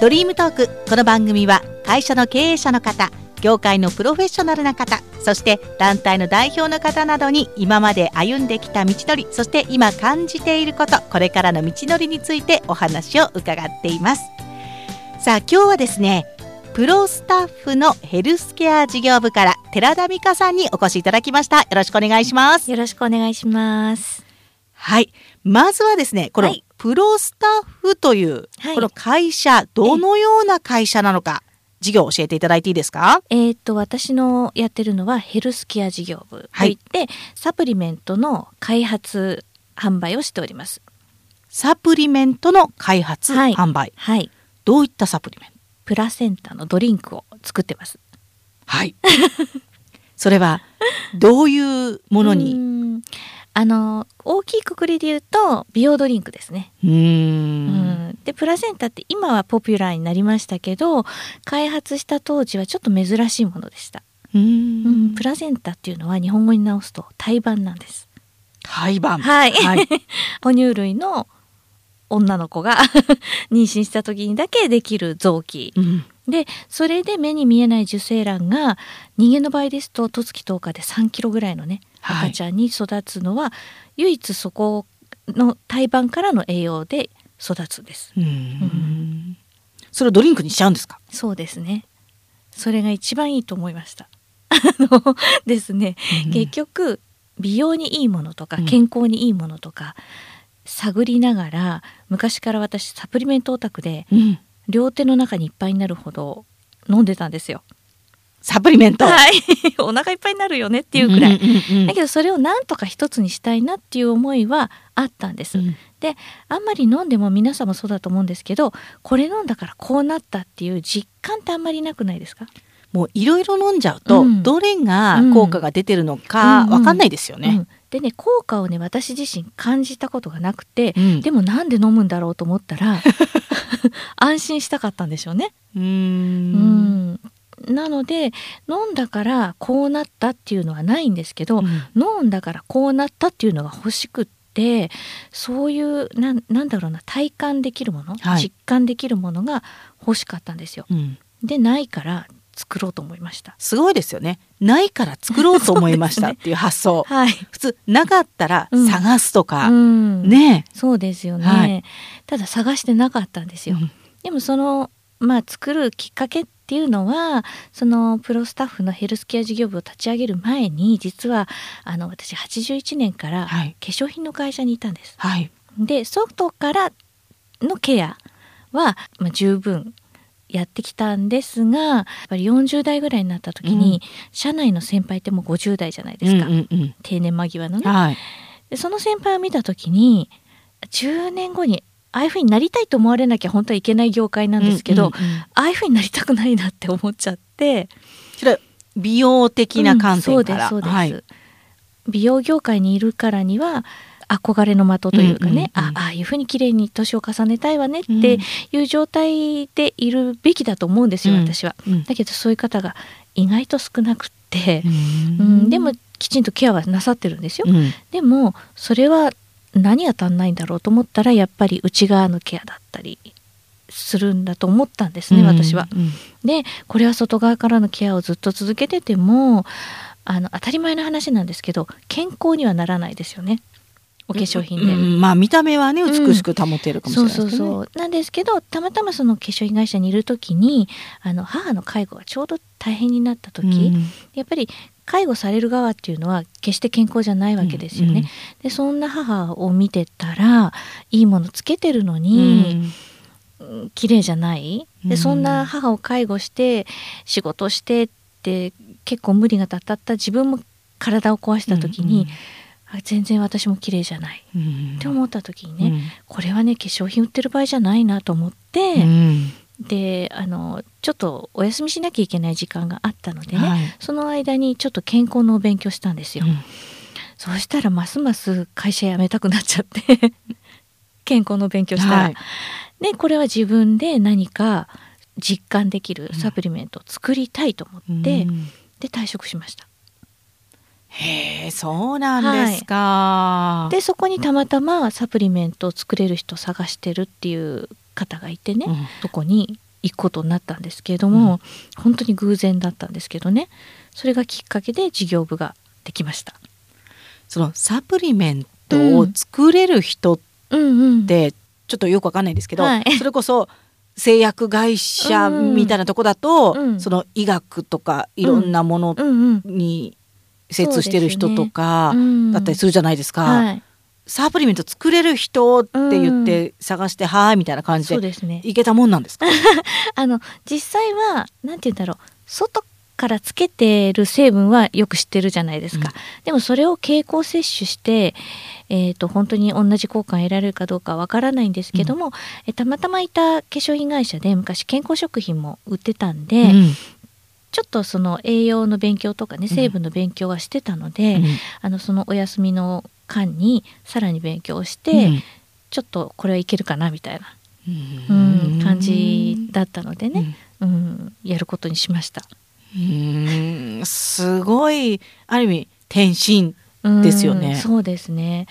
ドリームトーク。この番組は会社の経営者の方業界のプロフェッショナルな方そして団体の代表の方などに今まで歩んできた道のりそして今感じていることこれからの道のりについてお話を伺っています。さあ今日はですねプロスタッフのヘルスケア事業部から寺田美香さんにお越しいただきました。よろしくお願いします。よろしくお願いします。はい。まずはですねこの、はい。プロスタッフという、はい。この会社どのような会社なのか事業を教えていただいていいですか？えっ、と私のやってるのはヘルスケア事業部といって、サプリメントの開発販売をしております。サプリメントの開発、はい。販売。はい。どういったサプリメント？プラセンタのドリンクを作ってます。はい。それはどういうものうにあの大きいくくりで言うと美容ドリンクですね。うん。ん。でプラセンタって今はポピュラーになりましたけど開発した当時はちょっと珍しいものでした、ううん。ん。プラセンタっていうのは日本語に直すと胎盤なんです。廃盤。はい、はい。哺乳類の女の子が 妊娠した時にだけできる臓器。うん。でそれで目に見えない受精卵が人間の場合ですと十月10日で3キロぐらいのねはい赤ちゃんに育つのは、唯一そこの胎盤からの栄養で育つんです。うん。それをドリンクにしちゃうんですか？そうですね。それが一番いいと思いました。あのですね、結局美容にいいものとかうん。健康にいいものとか、探りながら昔から私サプリメントオタクでうん。両手の中にいっぱいになるほど飲んでたんですよ。サプリメント。はい。お腹いっぱいになるよねっていうくらい。うんうんうんだけどそれをなんとか一つにしたいなっていう思いはあったんです。うん。であんまり飲んでも皆さんもそうだと思うんですけどこれ飲んだからこうなったっていう実感ってあんまりなくないですか？もういろいろ飲んじゃうと、うん。どれが効果が出てるのかうんわかんないですよね。うん。でね効果をね私自身感じたことがなくて、うん。でもなんで飲むんだろうと思ったら 安心したかったんでしょうね。うんなので飲んだからこうなったっていうのはないんですけど、うん。飲んだからこうなったっていうのが欲しくってそういうなんなんだろうな体感できるもの、はい。実感できるものが欲しかったんですよ。うん。でないから作ろうと思いました。すごいですよね。ないから作ろうと思いました っていう発想。はい、普通なかったらうん。探すとか、うん。ね。そうですよね、はい。ただ探してなかったんですよ。うん。でもそのまあ作るきっかけっていうのはそのプロスタッフのヘルスケア事業部を立ち上げる前に実はあの私81年から化はい粧品の会社にいたんです。はい。で外からのケアは、まあ、十分やってきたんですがやっぱり40代ぐらいになった時に、社内の先輩ってもう50代じゃないですか、うんうんうん定年間際のね。はい。でその先輩を見た時に10年後にああいうふうになりたいと思われなきゃ本当はいけない業界なんですけど、うんうんうん。ああいうふうになりたくないなって思っちゃって。それは美容的な観点から、うんそうですそうです、はい。美容業界にいるからには憧れの的というかね、うんうんうんあああいうふうに綺麗に年を重ねたいわねっていう状態でいるべきだと思うんですよ、うん。私は。うん。だけどそういう方が意外と少なくって、ううんん。でもきちんとケアはなさってるんですよ。うん。でもそれは何が足んないんだろうと思ったらやっぱり内側のケアだったりするんだと思ったんですね、私は。うんでこれは外側からのケアをずっと続けててもあの当たり前の話なんですけど健康にはならないですよねお化粧品で。うんまあ見た目はねうん美しく保てるかもしれそないうですけどね。そうそうなんですけどたまたまその化粧品会社にいる時にあの母の介護がちょうど大変になった時、うんやっぱり介護される側っていうのは決して健康じゃないわけですよね。うんうん。でそんな母を見てたらいいものつけてるのうに、んうん。綺麗じゃない？うん。でそんな母を介護して仕事してって結構無理がたたった自分も体を壊した時に、あ全然私も綺麗じゃない。うん。って思った時にね、これはね化粧品売ってる場合じゃないなと思って、うんであのちょっとお休みしなきゃいけない時間があったのでね、はいその間にちょっと健康のお勉強したんですよ。うんそうしたらますます会社辞めたくなっちゃって 健康の勉強したら。はいでこれは自分で何か実感できるサプリメントを作りたいと思って、うんで退職しました。へえそうなんですか。でそこにたまたまサプリメントを作れる人を探してるっていう方がいてね、うん。そこに行くことになったんですけれども、本当に偶然だったんですけどねそれがきっかけで事業部ができました。そのサプリメントを作れる人っうん。うん、てちょっとよくわかんないんですけど、はい。それこそ製薬会社みたいなとこだと、うん。その医学とかいろんなものうん。うんに精通してる人とかうん。だったりするじゃないですか。はい、サプリメント作れる人って言って探して、はーいみたいな感じでそうですね。いけたもんなんですか？あの実際はなんて言うんだろう外からつけてる成分はよく知ってるじゃないですか、うん。でもそれを経口摂取して、えー、と本当に同じ効果が得られるかどうかわからないんですけども、えたまたまいた化粧品会社で昔健康食品も売ってたんで、うん。ちょっとその栄養の勉強とかねうん。成分の勉強はしてたので、うん。あのそのお休みの間にさらに勉強して、うん。ちょっとこれはいけるかなみたいな、ううんん、感じだったのでね、うん。うん、やることにしました。うん。すごいある意味転身うんですよね。そうですね。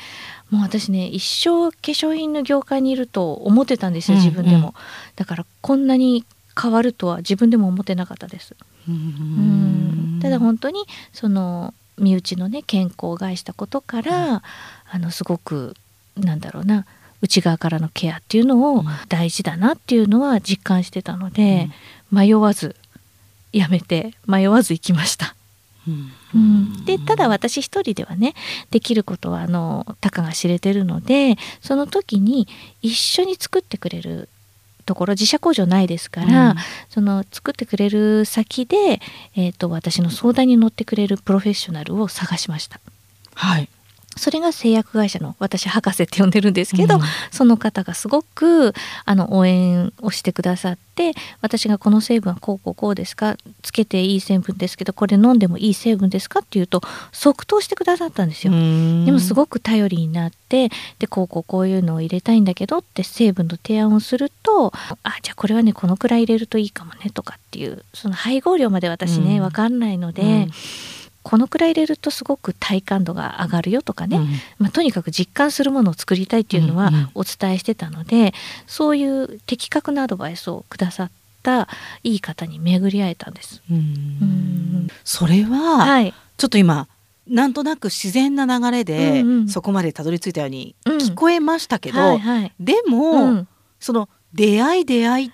もう私ね一生化粧品の業界にいると思ってたんですようん自分でも、うん。だからこんなに変わるとは自分でも思ってなかったです、ううん。ただ本当にその身内のね健康を害したことから、あのすごくなんだろうな内側からのケアっていうのをうん。大事だなっていうのは実感してたので、迷わずやめて迷わず行きました。うん。うん、でただ私一人ではねできることはあのたかが知れてるのでその時に一緒に作ってくれるところ自社工場ないですから、うんその作ってくれる先で、えー、と私の相談に乗ってくれるプロフェッショナルを探しました。はいそれが製薬会社の私博士って呼んでるんですけど、うん。その方がすごくあの応援をしてくださって私がこの成分はこうこうこうですかつけていい成分ですけどこれ飲んでもいい成分ですかっていうと即答してくださったんですよ。でもすごく頼りになってでこうこうこういうのを入れたいんだけどって成分の提案をするとあじゃあこれはねこのくらい入れるといいかもねとかっていうその配合量まで私ね、うん。分かんないので、うんこのくらい入れるとすごく体感度が上がるよとかね、うん。まあ、とにかく実感するものを作りたいっていうのはうんうんお伝えしてたので、そういう的確なアドバイスをくださったいい方に巡り会えたんです。うん。うん。それは、はい、ちょっと今なんとなく自然な流れで、うんうん。そこまでたどり着いたようにうん。聞こえましたけど、はいはい。でも、うん。その出会い出会い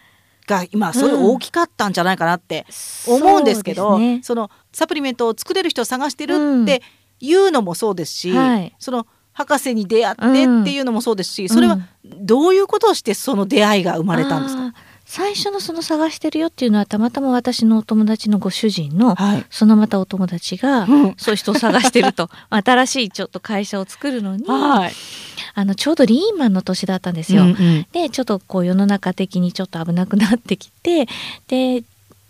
が今それ大きかったんじゃないかなって思うんですけど、そうですね。そのサプリメントを作れる人を探してるっていうのもそうですし、はい。その博士に出会ってっていうのもそうですし、それはどういうことをしてその出会いが生まれたんですか、最初のその探してるよっていうのはたまたま私のお友達のご主人のはい。そのまたお友達がうん。そういう人を探してると 新しいちょっと会社を作るのにはい。あのちょうどリーマンの年だったんですよ。うんうんでちょっとこう世の中的にちょっと危なくなってきてで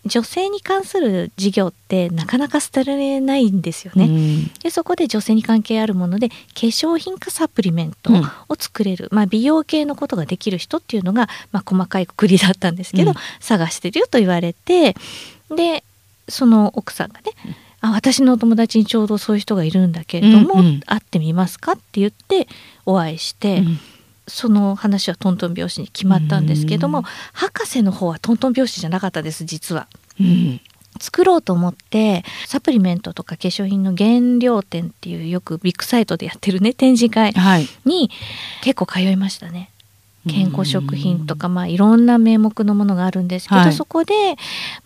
女性に関する事業ってなかなか捨てられないんですよね。うん。でそこで女性に関係あるもので化粧品かサプリメントうん。を作れる、まあ、美容系のことができる人っていうのが、まあ、細かいくくりだったんですけど、うん。探してるよと言われてでその奥さんがね、あ私のお友達にちょうどそういう人がいるんだけれども、うんうん。会ってみますかって言ってお会いして、うんその話はトントン拍子に決まったんですけども、うん。博士の方はトントン拍子じゃなかったです実は。うん。作ろうと思ってサプリメントとか化粧品の原料展っていうよくビッグサイトでやってるね展示会はい。に結構通いましたね。健康食品とか、まあ、いろんな名目のものがあるんですけど、はい。そこで、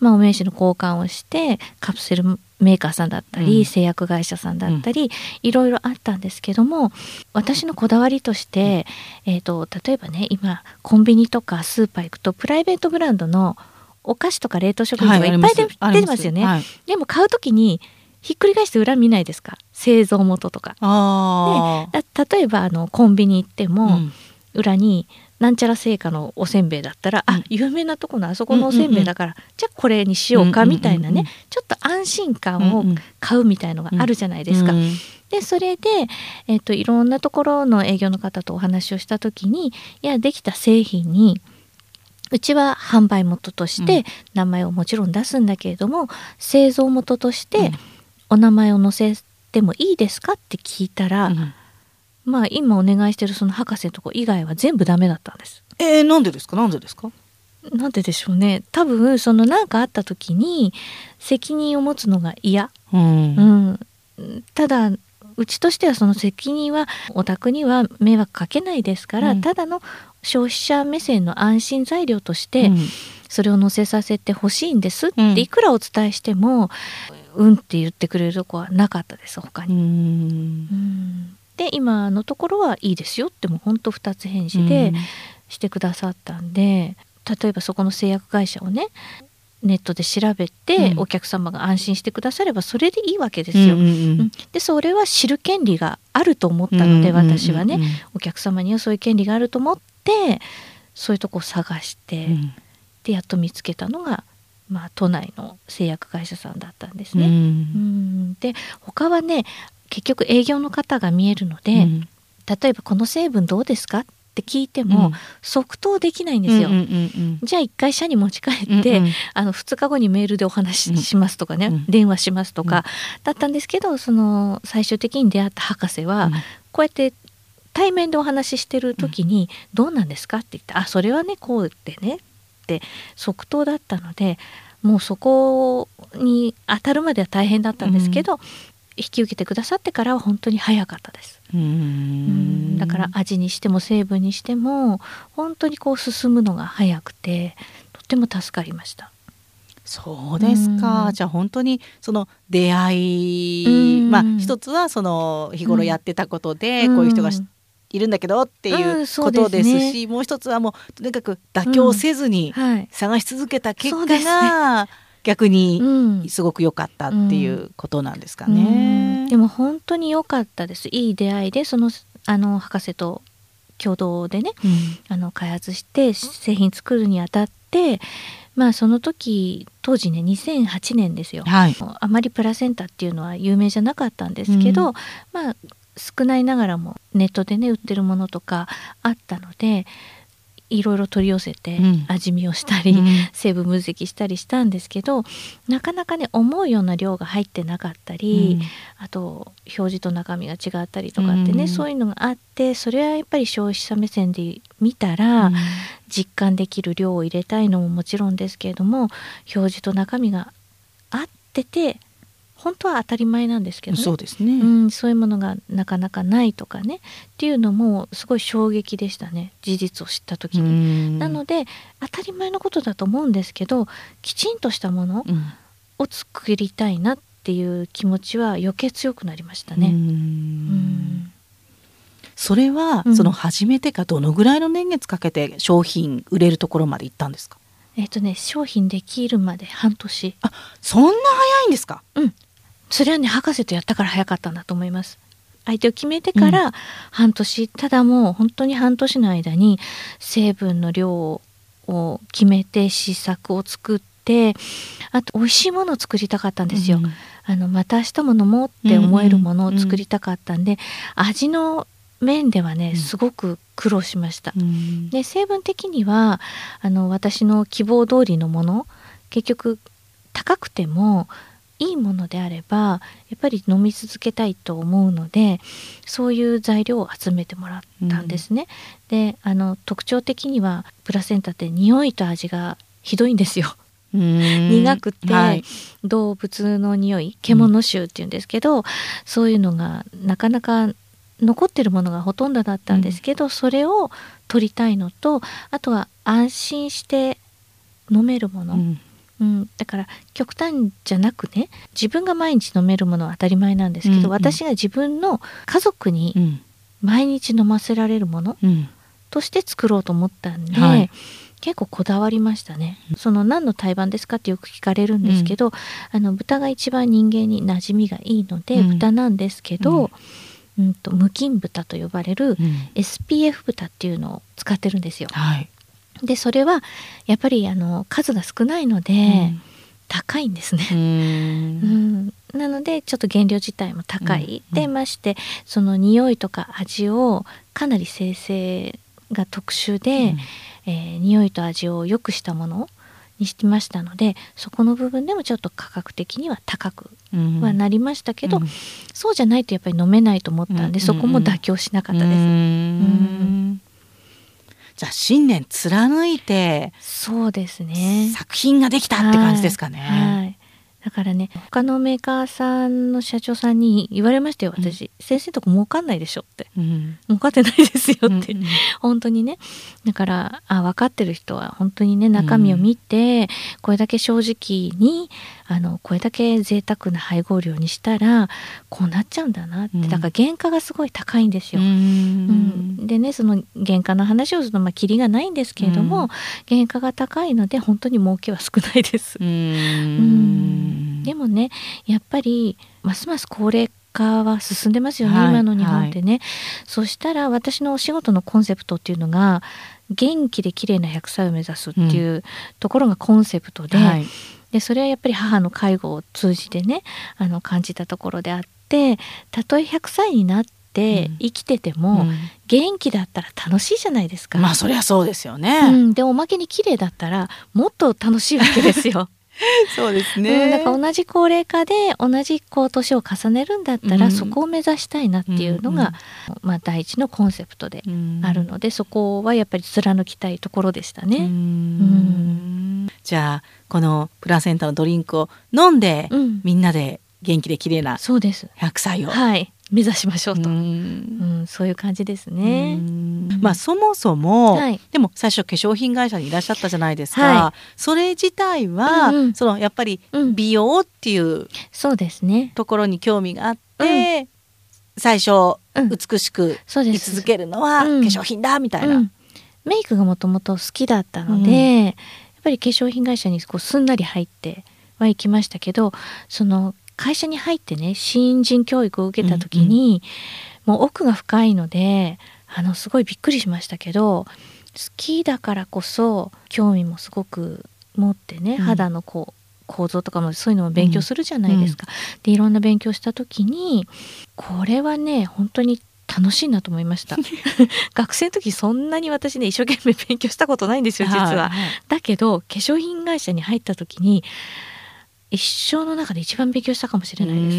まあ、お名刺の交換をしてカプセルメーカーさんだったり、うん。製薬会社さんだったり、いろいろあったんですけども私のこだわりとして、えー、と例えばね今コンビニとかスーパー行くとプライベートブランドのお菓子とか冷凍食品とかいっぱいであり出てますよね。はい。でも買う時にひっくり返して裏見ないですか？製造元とか。あー。だ例えばあのコンビニ行っても、うん。裏になんちゃら製菓のおせんべいだったら、うん。あ有名なとこのあそこのおせんべいだから、じゃあこれにしようかみたいなね、うんうんうんうん。ちょっと安心感をうんうん買うみたいのがあるじゃないですか。うんでそれで、えっといろんなところの営業の方とお話をした時にいやできた製品にうちは販売元としうて名前をもちろん出すんだけれども、製造元としてうん。お名前を載せてもいいですかって聞いたら、うんまあ今お願いしてるその博士のとこ以外は全部ダメだったんです。えー、なんでですか？なんでですか？なんででしょうね。多分その何かあった時に責任を持つのが嫌、うん。うん、ただうちとしてはその責任はお宅には迷惑かけないですから、うん。ただの消費者目線の安心材料としてうん。それを載せさせてほしいんですっうん。ていくらお伝えしても、うんって言ってくれるとこはなかったです他うに。ん。うんで今のところはいいですよ。ってもうほんと2つ返事でしてくださったんで例えばそこの製薬会社をねネットで調べて、うん。お客様が安心してくださればそれでいいわけですよ。うんうんうんでそれは知る権利があると思ったので、私はね、うんお客様にはそういう権利があると思ってそういうとこを探して、うん。でやっと見つけたのが、まあ、都内の製薬会社さんだったんですうん。ね。うん。で他はね結局営業の方が見えるので、うん。例えば「この成分どうですか?」って聞いても、うん。即答できないんですよ。うんうんうんじゃあ一回社に持ち帰うんって、うんうん。あの2日後にメールでお話ししますとかね、うん。電話しますとか、だったんですけどその最終的に出会った博士は、こうやって対面でお話ししてる時に「どうなんですか?」って言って「あそれはねこうでね」って即答だったのでもうそこに当たるまでは大変だったんですけど、引き受けてくださってからは本当に早かったです。うん。うんだから味にしても成分にしても本当にこう進むのが早くてとっても助かりました。そうですか、うん。じゃあ本当にその出会い、うん。まあ一つはその日頃やってたことで、うん。こういう人がしいるんだけどっていうことうですね。ですし、もう一つはもうとにかく妥協せずにはい、探し続けた結果そうですが、逆にうんすごく良かったっていうことなんですかうね。んでも本当に良かったですいい出会いでそのあの博士と共同でねうんあの開発して製品作るにあたってまあその時当時ね2008年ですよ。はい。あまりプラセンタっていうのは有名じゃなかったんですけど、うんまあ少ないながらもネットでね売ってるものとかあったのでいろいろ取り寄せてうん。味見をしたり、うん。成分分析したりしたんですけどなかなかね思うような量が入ってなかったり、あと表示と中身が違ったりとかってね、うん。そういうのがあってそれはやっぱり消費者目線で見たら、うん。実感できる量を入れたいのももちろんですけれども表示と中身が合ってて本当は当たり前なんですけどね。そうですね。うん、そういうものがなかなかないとかね。っていうのもすごい衝撃でしたね。事実を知った時に。なので当たり前のことだと思うんですけどきちんとしたものうん。を作りたいなっていう気持ちは余計強くなりましたね。うん。うんそれは、うん。その始めてからどのぐらいの年月かけて商品売れるところまで行ったんですか？えっ、とね商品できるまで半年。そんな早いんですか？それはね博士とやったから早かったんだと思います。相手を決めてから半年、ただもう本当に半年の間に成分の量を決めて試作を作ってあと美味しいものを作りたかったんですよ。うんあのまた明日も飲もうって思えるものを作りたかったんで、味の面ではねうんすごく苦労しました。うんで成分的にはあの私の希望通りのもの結局高くてもいいものであればやっぱり飲み続けたいと思うのでそういう材料を集めてもらったんですね。であの特徴的にはプラセンタって匂いと味がひどいんですよ。うん。苦くて、はい。動物の匂い獣臭っていうんですけど、そういうのがなかなか残ってるものがほとんどだったんですけど、それを取りたいのとあとは安心して飲めるもの、うんうん。だから極端じゃなくね自分が毎日飲めるものは当たり前なんですけど、うんうん。私が自分の家族にうん。毎日飲ませられるものうん。として作ろうと思ったんで、はい。結構こだわりましたね。その何の胎盤ですかってよく聞かれるんですけど、あの豚が一番人間に馴染みがいいので、うん。豚なんですけど、うん。と無菌豚と呼ばれるうん。SPF 豚っていうのを使ってるんですよ。はいでそれはやっぱりあの数が少ないので、高いんですね。うん。うん、なのでちょっと原料自体も高い、うん。でましてその匂いとか味をかなり生成が特殊で、えー匂いと味を良くしたものにしてましたのでそこの部分でもちょっと価格的には高くうん。はなりましたけど、うん。そうじゃないとやっぱり飲めないと思ったんで、うん。そこも妥協しなかったです。うんじゃあ信念貫いてそうですね。作品ができたって感じですかね。はい。はいだからね他のメーカーさんの社長さんに言われましたよ。私、うん、先生とこ儲かんないでしょって、うん、儲かってないですよって、うんうん、本当にね。だからあ分かってる人は本当にね中身を見て、うん、これだけ正直にあのこれだけ贅沢な配合量にしたらこうなっちゃうんだなって、だから原価がすごい高いんですよ。うん。でねその原価の話をするとまあキリがないんですけれども、原価が高いので本当に儲けは少ないです。うん。でもねやっぱりますます高齢化は進んでますよね、はい、今の日本ってね、はい、そしたら私のお仕事のコンセプトっていうのが元気で綺麗な100歳を目指すっていうところがコンセプトで、うんはいでそれはやっぱり母の介護を通じてねあの感じたところであってたとえ100歳になって生きてても、うん、元気だったら楽しいじゃないですか。まあそりゃそうですよね。うん、でおまけに綺麗だったらもっと楽しいわけですよ。そうですね、うん、だから同じ高齢化で同じこう年を重ねるんだったら、そこを目指したいなっていうのが、うんまあ、第一のコンセプトであるので、そこはやっぱり貫きたいところでしたね。うん。じゃあこのプラセンタのドリンクを飲んで、みんなで元気で綺麗な100歳を。はい目指しましょうと、うん、そういう感じですね。まあそもそも、はい、でも最初化粧品会社にいらっしゃったじゃないですか。はい、それ自体は、うんうん、そのやっぱり美容っていう、そうですね。ところに興味があって、うん、最初、美しく居続けるのは化粧品だみたいな。メイクがもともと好きだったので、やっぱり化粧品会社にこうすんなり入ってはいきましたけどその会社に入ってね新人教育を受けた時に、うんうん、もう奥が深いのであのすごいびっくりしましたけど好きだからこそ興味もすごく持ってね、うん、肌のこう構造とかもそういうのも勉強するじゃないですか。うん、でいろんな勉強した時にこれはね本当に楽しいなと思いました。学生の時そんなに私ね一生懸命勉強したことないんですよ実は。はいはい、だけど化粧品会社に入った時に一生の中で一番勉強したかもしれないで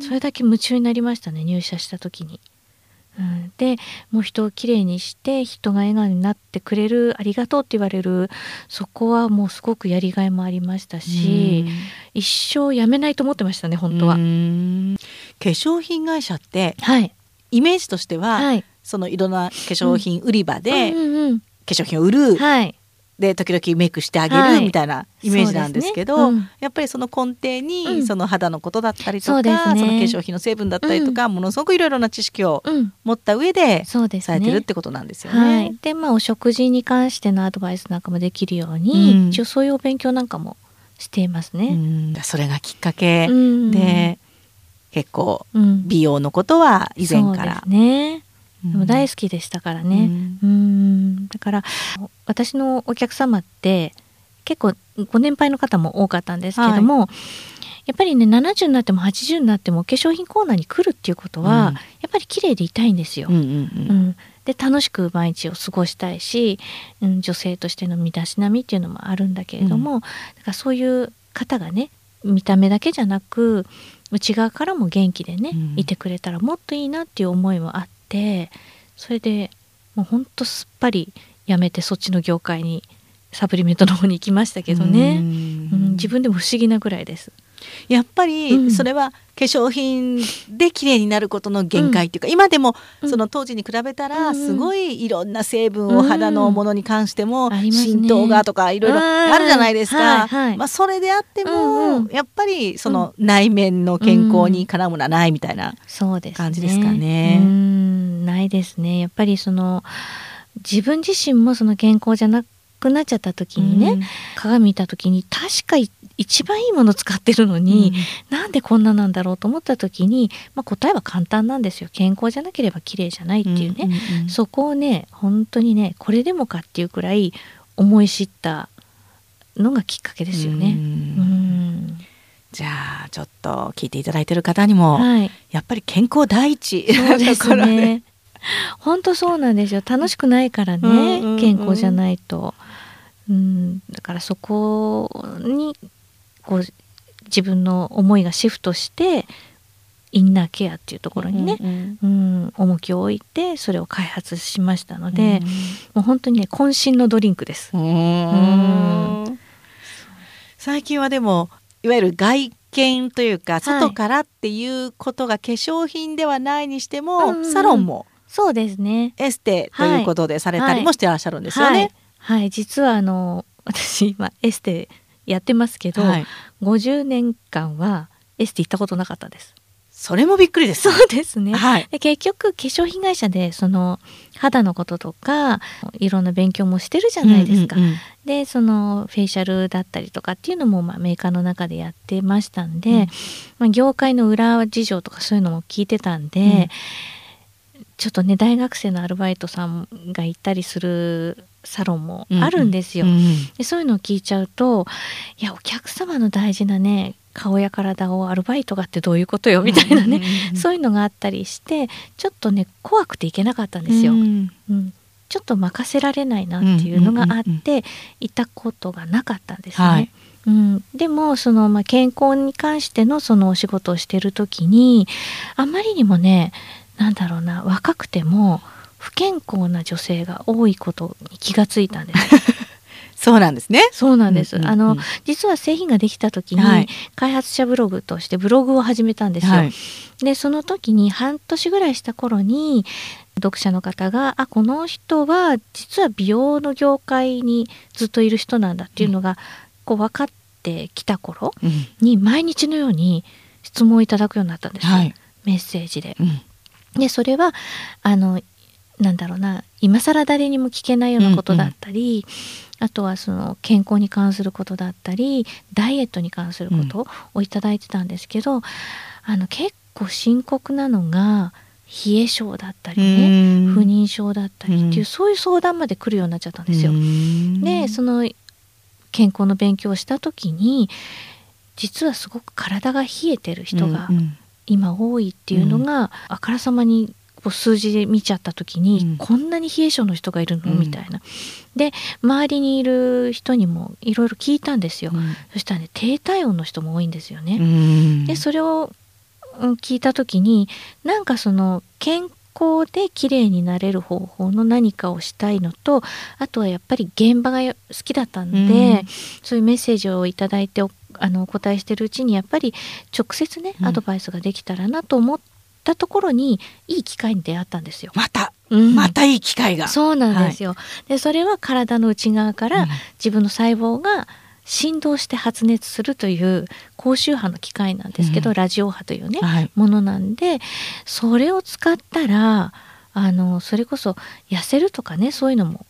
す。それだけ夢中になりましたね入社した時に、うん、でもう人をきれいにして人が笑顔になってくれるありがとうって言われるそこはもうすごくやりがいもありましたし一生やめないと思ってましたね本当は。化粧品会社って、はい、イメージとしては、はい、そのいろんな化粧品売り場で、うんうんうん、化粧品を売る、はい、で時々メイクしてあげるみたいなイメージなんですけど、はいね。うん、やっぱりその根底にその肌のことだったりとか、うんそね、その化粧品の成分だったりとか、うん、ものすごくいろいろな知識を持った上でされてるってことなんですよね。はい、でまあお食事に関してのアドバイスなんかもできるように、一応そういうお勉強なんかもしていますね。それがきっかけで、結構美容のことは以前から。ねでも大好きでしたからね。うん、うん。だから私のお客様って結構ご年配の方も多かったんですけども、はい、やっぱりね70になっても80になっても化粧品コーナーに来るっていうことは、うん、やっぱり綺麗でいたいんですよ。うん、うん、で楽しく毎日を過ごしたいし、うん、女性としての身だしなみっていうのもあるんだけれども、だからそういう方がね見た目だけじゃなく内側からも元気でね、いてくれたらもっといいなっていう思いもあってそれでもうほんとすっぱりやめてそっちの業界にサプリメントの方に行きましたけどね、うん、自分でも不思議なぐらいです。やっぱりそれは化粧品で綺麗になることの限界っていうか、うん、今でもその当時に比べたらすごいいろんな成分を肌のものに関しても浸透がとかいろいろあるじゃないですか。まあそれであってもやっぱりその内面の健康に絡むのはないみたいな感じですかね。ないですね。やっぱりその自分自身もその健康じゃなくなっちゃった時にね、うん、鏡見た時に確か一番いいもの使ってるのに、うん、なんでこんななんだろうと思った時に、まあ、答えは簡単なんですよ。健康じゃなければ綺麗じゃないっていうね、うんうんうん、そこをね本当にねこれでもかっていうくらい思い知ったのがきっかけですよね。うん。じゃあちょっと聞いていただいてる方にも、はい、やっぱり健康第一そうですね。本当そうなんですよ。楽しくないからね、うんうんうん、健康じゃないと。うん、だからそこにこう自分の思いがシフトしてインナーケアっていうところにね、うんうん重きを置いてそれを開発しましたので、うん。もう本当にね渾身のドリンクです。うーん。最近はでもいわゆる外見というか外からっていうことが化粧品ではないにしても、うん。うんうんサロンもそうですね。エステということでされたりもしてらっしゃるんですよね。はい、はい、実はあの 私今エステやってますけど、はい50年間はエステ行ったことなかったです。それもびっくりです。そうですね。はい。で結局化粧品会社でその肌のこととかいろんな勉強もしてるじゃないですか。でそのフェイシャルだったりとかっていうのもまあメーカーの中でやってましたんで、うんまあ、業界の裏事情とかそういうのも聞いてたんで、うんちょっとね大学生のアルバイトさんが行ったりするサロンもあるんですよ。うんうん。でそういうのを聞いちゃうといやお客様の大事なね顔や体をアルバイトがってどういうことよみたいなね、そういうのがあったりしてちょっとね怖くていけなかったんですよ。うんうんちょっと任せられないなっていうのがあって、いたことがなかったんですね。はい。うん、でもその、まあ、健康に関してのそのお仕事をしてる時にあまりにもねなんだろうな若くても不健康な女性が多いことに気がついたんです。そうなんですね。そうなんです。うんうんうんあの実は製品ができた時に、はい開発者ブログとしてブログを始めたんですよ。はいでその時に半年ぐらいした頃に読者の方が「あこの人は実は美容の業界にずっといる人なんだ」っていうのがこう分かってきた頃うんに毎日のように質問をいただくようになったんですよ、はい。メッセージで。うんでそれはあのなんだろうな今更誰にも聞けないようなことだったり、あとはその健康に関することだったりダイエットに関することをいただいてたんですけど、あの結構深刻なのが冷え性だったりね、うん。不妊症だったりっていう、うん。そういう相談まで来るようになっちゃったんですよ。うん。でその健康の勉強をした時に実はすごく体が冷えてる人がうんうん今多いっていうのが、あからさまにこう数字で見ちゃった時に、うん。こんなに冷え性の人がいるの、うん。みたいな。で周りにいる人にもいろいろ聞いたんですよ。うん。そしたらね低体温の人も多いんですよね。うん。でそれを、うん聞いた時になんかその健康で綺麗になれる方法の何かをしたいのとあとはやっぱり現場が好きだったんで、うん。そういうメッセージをいただいておあのお答えしてるうちにやっぱり直接ねうんアドバイスができたらなと思ったところにいい機会に出会ったんですよ。またうんまたいい機会が。そうなんですよ。でそれは体の内側からうん自分の細胞が振動して発熱するという高周波の機械なんですけど、うんラジオ波というね、はい。ものなんでそれを使ったらあのそれこそ痩せるとかねそういうのも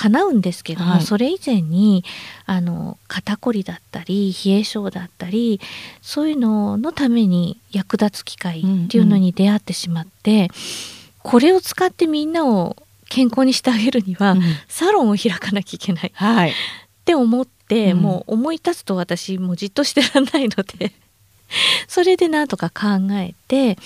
叶うんですけども、はい。それ以前にあの肩こりだったり冷え性だったりそういうののために役立つ機会っていうのに出会ってしまって、これを使ってみんなを健康にしてあげるには、うん。サロンを開かなきゃいけない。っはい。て思って、うん。もう思い立つと私もうじっとしてらんないのでそれでなんとか考えて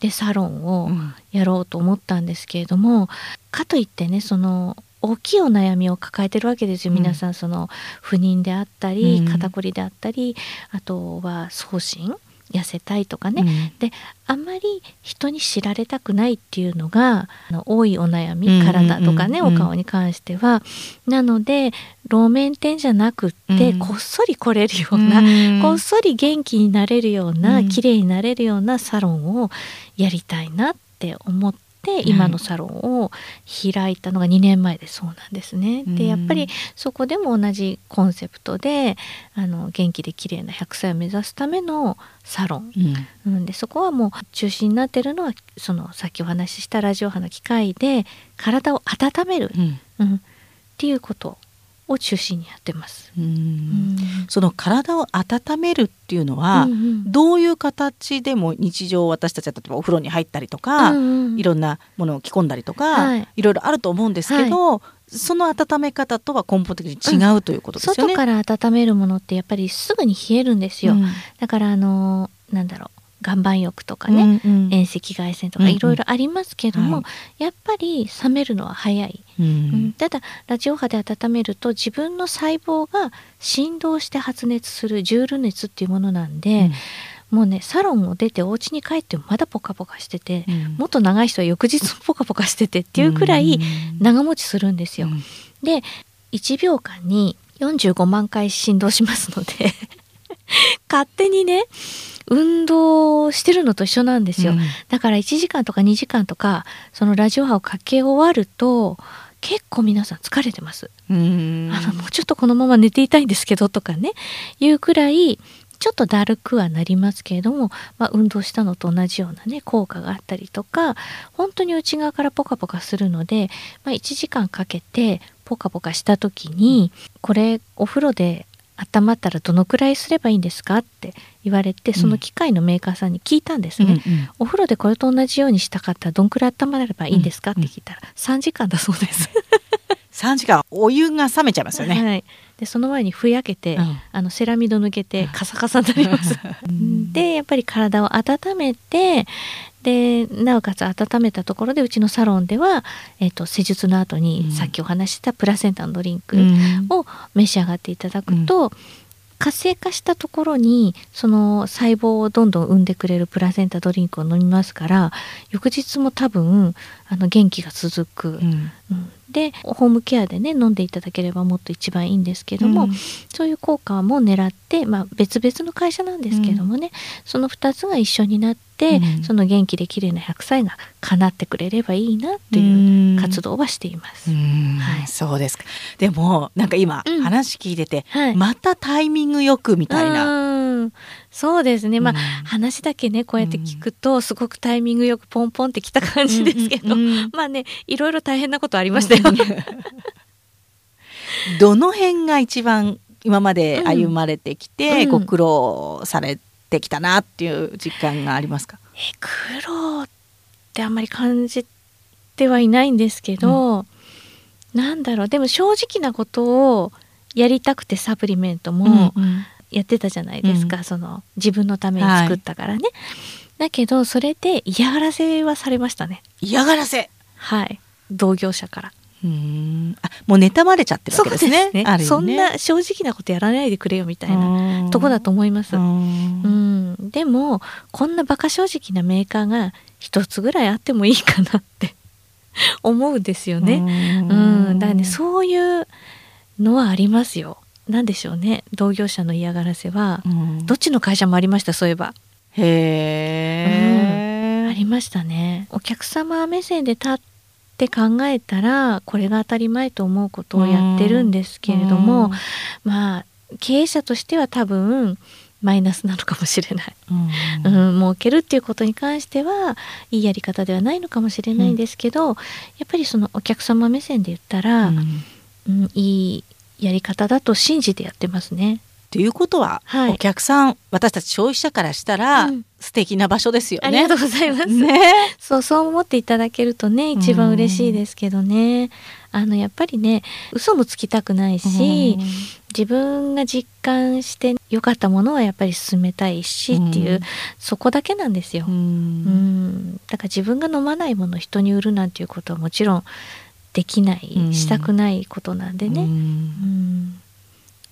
でサロンをうん。やろうと思ったんですけれども、かといってねその大きいお悩みを抱えてるわけですよ。うん。皆さんその不妊であったり、うん。肩こりであったりあとは送信痩せたいとかね、うん。であんまり人に知られたくないっていうのがあの多いお悩み、体とかね、うん。お顔に関しては。なので路面店じゃなくって、うん。こっそり来れるような、うん。こっそり元気になれるような、うん。綺麗になれるようなサロンをやりたいなって思って今のサロンを開いたのが2年前でそうなんですね。うん。でやっぱりそこでも同じコンセプトであの元気で綺麗な100歳を目指すためのサロン。うん。うん、でそこはもう中心になってるのはそのさっきお話ししたラジオ波の機械で体を温める、うん。うん、っていうことを中心にやってます。ううん。んその体を温めるっていうのは、うんうん。どういう形でも日常私たちは例えばお風呂に入ったりとか、うんうん。いろんなものを着込んだりとか、はい。い、ろいろあると思うんですけど、その温め方とは根本的に違うということですよね。外から温めるものってやっぱりすぐに冷えるんですよ。うん。だからあのなんだろう岩盤浴とかね、うんうん。遠赤外線とかうんうん。いろいろありますけども、はい。やっぱり冷めるのは早い。うん。うん。ただラジオ波で温めると自分の細胞が振動して発熱するジュール熱っていうものなんで、もうねサロンを出てお家に帰ってもまだポカポカしてて、うん。もっと長い人は翌日もポカポカしててっていうくらい長持ちするんですよ。うん。で1秒間に45万回振動しますので 勝手にね運動してるのと一緒なんですよ。うんだから1時間とか2時間とかそのラジオ波をかけ終わると結構皆さん疲れてます。うんあのもうちょっとこのまま寝ていたいんですけどとかねいうくらいちょっとだるくはなりますけれども、まあ、運動したのと同じようなね効果があったりとか本当に内側からポカポカするので、まあ、1時間かけてポカポカした時にこれお風呂で温まったらどのくらいすればいいんですかって言われてその機械のメーカーさんに聞いたんですね。うんうんお風呂でこれと同じようにしたかったらどんくらい温まればいいんですかって聞いたら3時間だそうです。3時間お湯が冷めちゃいますよね。はい、でその前にふやけて、うんあのセラミド抜けてカサカサになります。でやっぱり体を温めてでなおかつ温めたところでうちのサロンでは、えっと施術の後に、うん。さっきお話ししたプラセンタのドリンクうん。を召し上がっていただくと、活性化したところにその細胞をどんどん産んでくれるプラセンタドリンクを飲みますから翌日も多分あの元気が続く。うん。うん。でホームケアでね飲んでいただければもっと一番いいんですけども、うん。そういう効果も狙って、まあ、別々の会社なんですけどもね、その2つが一緒になって、うん。その元気で綺麗な100歳が叶ってくれればいいなっていう活動はしています。うん。はい。そうですか。でもなんか今、うん。話聞いてて、はい。またタイミングよくみたいな。うん。そうですね。まあ、うん。話だけねこうやって聞くとすごくタイミングよくポンポンってきた感じですけど、まあねいろいろ大変なことありましたよ。どの辺が一番今まで歩まれてきて、うん。ご苦労されてきたなっていう実感がありますか、え苦労ってあんまり感じてはいないんですけど、なんだろう。でも正直なことをやりたくてサプリメントもうん。やってたじゃないですか、うん。その自分のために作ったからね。だけどそれで嫌がらせはされましたね。嫌がらせ。はい。同業者から。うん。あもう妬まれちゃってるわけですね。ね。そんな正直なことやらないでくれよみたいななとこだと思います。うん。うん、でもこんなバカ正直なメーカーが一つぐらいあってもいいかなって 思うんですよね。うん、だからねそういうのはありますよ。なんでしょうね。同業者の嫌がらせは、うん。どっちの会社もありましたそういえば。へえ、ありましたね。お客様目線で立って考えたらこれが当たり前と思うことをやってるんですけれども、まあ経営者としては多分マイナスなのかもしれない。うんうん、儲けるっていうことに関してはいいやり方ではないのかもしれないんですけど、やっぱりそのお客様目線で言ったら、うんうんいいやり方だと信じてやってますね。ということは、はい。お客さん私たち消費者からしたら、うん。素敵な場所ですよね。ありがとうございます。ね。そうそう思っていただけるとね一番嬉しいですけどね。あのやっぱりね嘘もつきたくないし、自分が実感して良かったものはやっぱり進めたいしっていう、うん。そこだけなんですよ。うん。うん。だから自分が飲まないものを人に売るなんていうことはもちろんできない、うん。したくないことなんでうね、うんん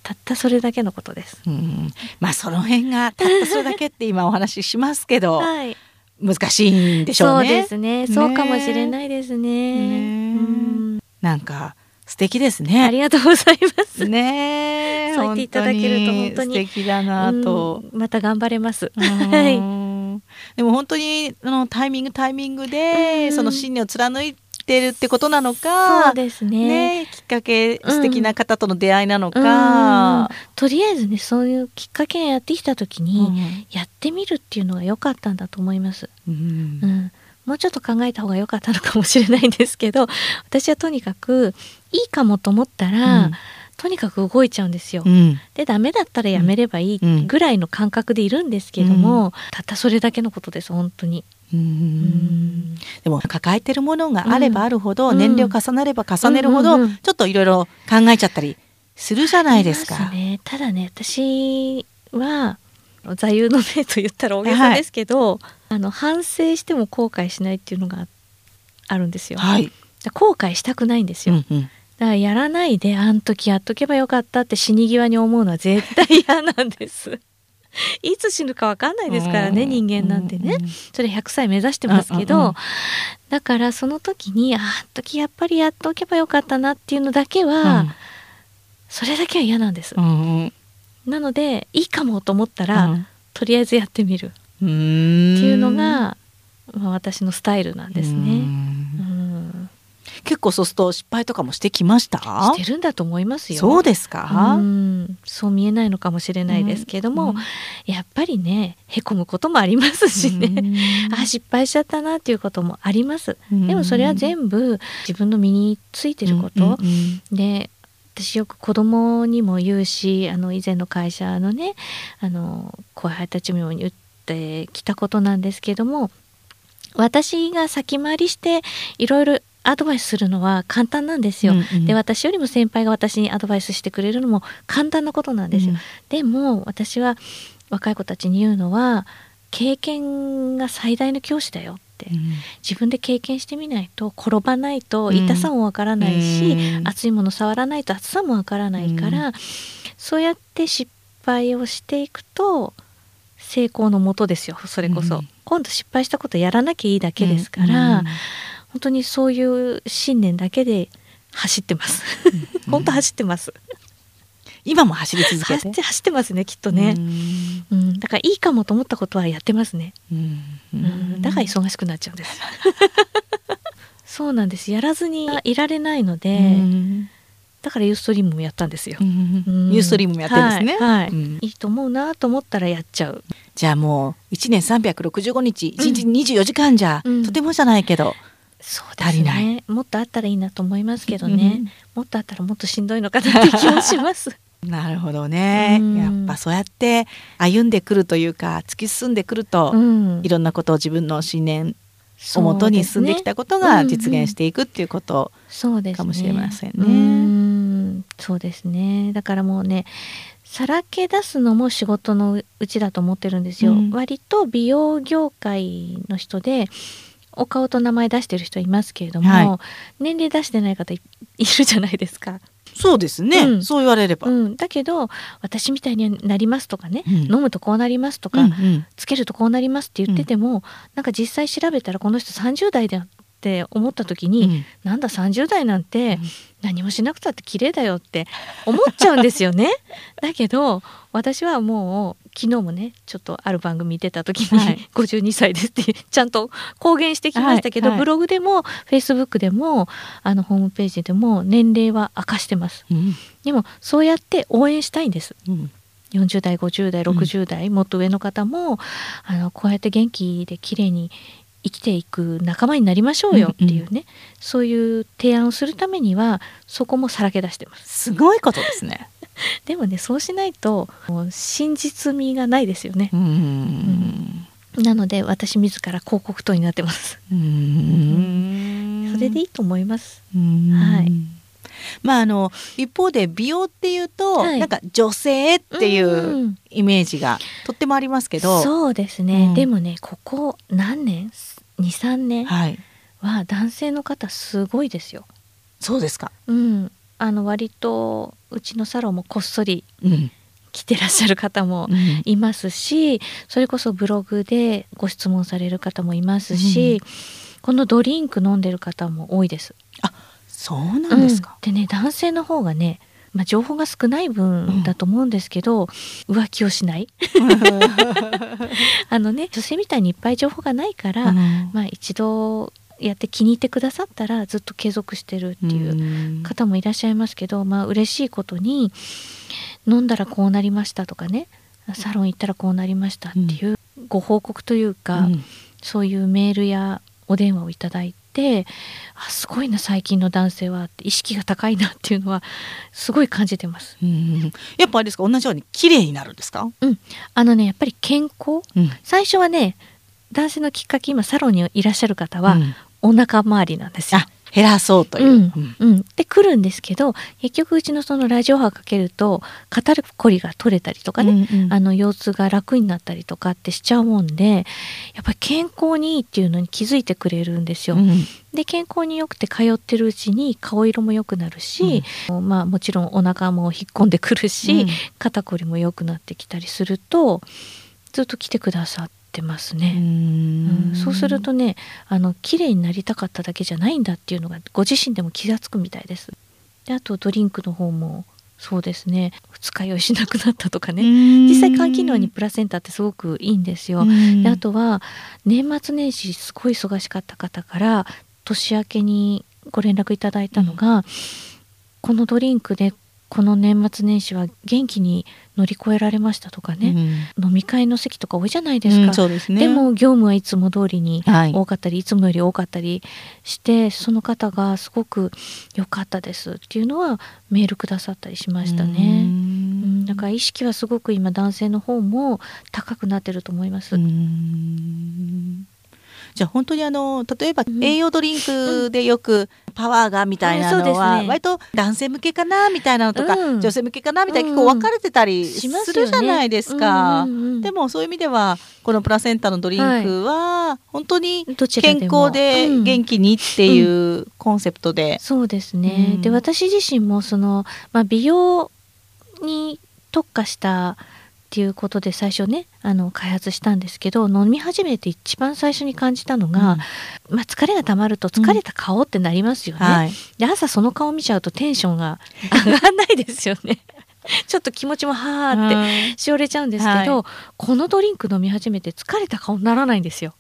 たったそれだけのことです。うんまあその辺がたったそれだけって今お話ししますけど はい、難しいんでしょそううね。ですねそうかもしれないですね。ねうんなんか素敵ですね。ありがとうございます。ねえ そう言っていただけると本当に素敵だなと。うんまた頑張れます。う はい。んでも本当にあのタイミングタイミングで、うんその信念を貫いてるってことなのそかうですね。ねきっかけうん素敵な方との出会いなのうん。か、とりあえずねそういうきっかけがやってきた時に、うん。やってみるっていうのが良かったんだと思います。うん。うん、もうちょっと考えた方が良かったのかもしれないんですけど 私はとにかくいいかもと思ったら、うん。とにかく動いちゃうんですよ。うん。でダメだったらやめればいいうん。ぐらいの感覚でいるんですけども、たったそれだけのことです本当に。うんうんでも抱えてるものがあればあるほど、うん年齢を重ねれば重ねるほど、うんうんうんちょっといろいろ考えちゃったりするじゃないですか。すね、ただね私は座右の銘と言ったら大げさですけど、あの反省しても後悔しないっていうのがあるんですよ。はい。後悔したくないんですよ。うんうんだからやらないであん時やっとけばよかったって死に際に思うのは絶対嫌なんです。いつ死ぬかわかんないですからね、人間なんてね、うん。それ100歳目指してますけど、だからその時にああの時やっぱりやっておけばよかったなっていうのだけは、それだけは嫌なんです、うんなのでいいかもと思ったら、うんとりあえずやってみるってうんいうのが、まあ、私のスタイルなんですうね。構そうすると失敗とかもしてきました？してるんだと思いますよ。そうですか、うん。そう見えないのかもしれないですけども、うん。やっぱりねへこむこともありますしね、あ失敗しちゃったなっていうこともあります。でもそれは全部自分の身についてること、うんうんで私よく子供にも言うしあの以前の会社のねあの後輩たちにも言ってきたことなんですけども私が先回りしていろいろアドバイスするのは簡単なんですよ。うんうん。で私よりも先輩が私にアドバイスしてくれるのも簡単なことなんですよ。うん。でも私は若い子たちに言うのは経験が最大の教師だよって、自分で経験してみないと転ばないとうん痛さもわからないし、うん。熱いもの触らないと熱さもわからないから、そうやって失敗をしていくと成功のもとですよそれこそ、うん。今度失敗したことやらなきゃいいだけですから、うん本当にそういう信念だけで走ってます。本当走ってます、今も走り続け走ってて走ってますねきっとね、うん。だからいいかもと思ったことはやってますね、うん。うん。だから忙しくなっちゃうんです。そうなんです。やらずにいられないので、うん。だからユーストリームもやったんですよ、ユーストリームもやってるんですね、はいはい。うん。いいと思うなと思ったらやっちゃう。じゃあもう1年365日1日24時間じゃ、うん。とてもじゃないけど、そうです足りなねもっとあったらいいなと思いますけどね、うん。もっとあったらもっとしんどいのかなって気もします。なるほどね、うん。やっぱそうやって歩んでくるというか突き進んでくると、うん。いろんなことを自分の信念をもとに進んできたことが実現していくっていうこと、そうですねかもしれませんね。うん。そうですね。だからもうねさらけ出すのも仕事のうちだと思ってるんですよ、うん。割と美容業界の人でお顔と名前出してる人いますけれども、は年齢出してない方い いるじゃないですか、そうですね、うん。そう言われれば、うん、だけど私みたいになりますとかね、うん。飲むとこうなりますとか、うんうん。つけるとこうなりますって言ってても、なんか実際調べたらこの人30代だって思った時に、うん。なんだ30代なんてうん何もしなくたって綺麗だよって思っちゃうんですよね。だけど私はもう昨日もねちょっとある番組出た時に、はい52歳ですってちゃんと公言してきましたけど、はいはいブログでもフェイスブックでもあのホームページでも年齢は明かしてます。うんでもそうやって応援したいんです。うん40代50代60代、もっと上の方もあのこうやって元気で綺麗に生きていく仲間になりましょうよっていうね、そういう提案をするためにはそこもさらけ出してます。すごいことですね。でもねそうしないともう真実味がないですよね。う、んなので私自ら広告塔になってます。うんそれでいいと思います。うんはい。まああの一方で美容っていうと、はい。なんか女性っていううん。イメージがとってもありますけど、そうですね、うん。でもねここ何年？23年は男性の方すごいですよ。そうですか。うん、あの割とうちのサロンもこっそりうん。来てらっしゃる方もうん。いますしそれこそブログでご質問される方もいますし、このドリンク飲んでる方も多いです。そうなんですか。うん。でね男性の方がね、まあ、情報が少ない分だと思うんですけど、浮気をしない。あのね女性みたいにいっぱい情報がないから、うん。まあ、一度やって気に入ってくださったらずっと継続してるっていううん。方もいらっしゃいますけど、まあ嬉しいことに飲んだらこうなりましたとかねサロン行ったらこうなりましたっていうご報告というか、うん。そういうメールやお電話をいただいてあすごいな最近の男性は意識が高いなっていうのはすごい感じてます。うんやっぱあれですか同じように綺麗になるんですか？あのねやっぱり健康？うん最初はね男性のきっかけ今サロンにいらっしゃる方は、うんお腹周りなんですよあ。減らそうという。うん。うん、で来るんですけど結局うちのそのラジオ波かけると肩こりが取れたりとかね、うんうん。あの腰痛が楽になったりとかってしちゃうもんでやっぱり健康にいいっていうのに気づいてくれるんですよ。うん。で健康によくて通ってるうちに顔色も良くなるし、まあもちろんお腹も引っ込んでくるし、うん。肩こりも良くなってきたりするとずっと来てくださってますうね。うん。ん。そうするとねあの綺麗になりたかっただけじゃないんだっていうのがご自身でも気が付くみたいです。であとドリンクの方もそうですね。二日酔いしなくなったとかね、実際肝機能にプラセンタってすごくいいんですよ。うん。であとは年末年始すごい忙しかった方から年明けにご連絡いただいたのが、このドリンクでこの年末年始は元気に乗り越えられましたとかね、飲み会の席とか多いじゃないですか。うんそうですね。でも業務はいつも通りにはい多かったり、い、つもより多かったりしてその方がすごく良かったですっていうのはメールくださったりしましたうね。うんんだから意識はすごく今男性の方も高くなってると思います。うんじゃあ本当にあの例えばうん。栄養ドリンクでよくパワーがみたいなのは割と男性向けかなみたいなのとかうん。女性向けかなみたいなうん結構分かれてたりするじゃないですか。でもそういう意味ではこのプラセンタのドリンクは本当に健康でうん。元気にっていうコンセプトで。そうですね、うん。で私自身もその、まあ、美容に特化したっていうことで最初ねあの開発したんですけど飲み始めて一番最初に感じたのが、まあ、疲れがたまると疲れた顔ってなりますよね、はい。で朝その顔見ちゃうとテンションが 上がんないですよね。ちょっと気持ちもはーってしおれちゃうんですけど、このドリンク飲み始めて疲れた顔にならないんですよ。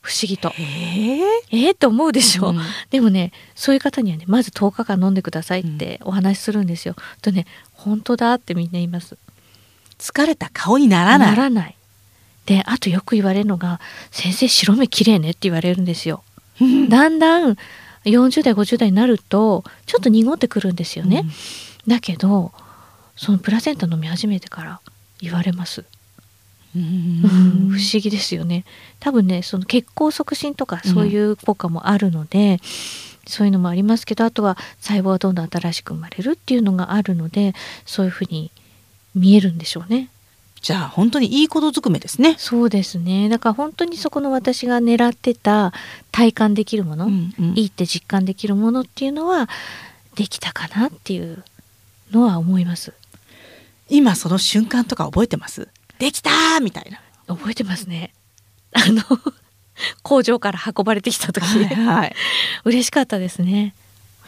不思議と。へえ。えー、って思うでしょ、うん。でもねそういう方にはねまず10日間飲んでくださいってお話しするんですよ。とね本当だってみんな言います。疲れた顔にならない。ならない。であとよく言われるのが「先生白目綺麗ね」って言われるんですよ。うんだんだん40代50代になるとちょっと濁ってくるんですよね。だけどそのプラセンタ飲み始めてから言われます。うんうん不思議ですよね多分ねその血行促進とかそういう効果もあるので、そういうのもありますけどあとは細胞はどんどん新しく生まれるっていうのがあるのでそういうふうに見えるんでしょうね。じゃあ本当にいいことずくめですね。そうですねだから本当にそこの私が狙ってた体感できるもの、うんうんいいって実感できるものっていうのはできたかなっていうのは思います。今その瞬間とか覚えてます？できたーみたいな。覚えてますね。あの 工場から運ばれてきた時、はい。嬉しかったですね。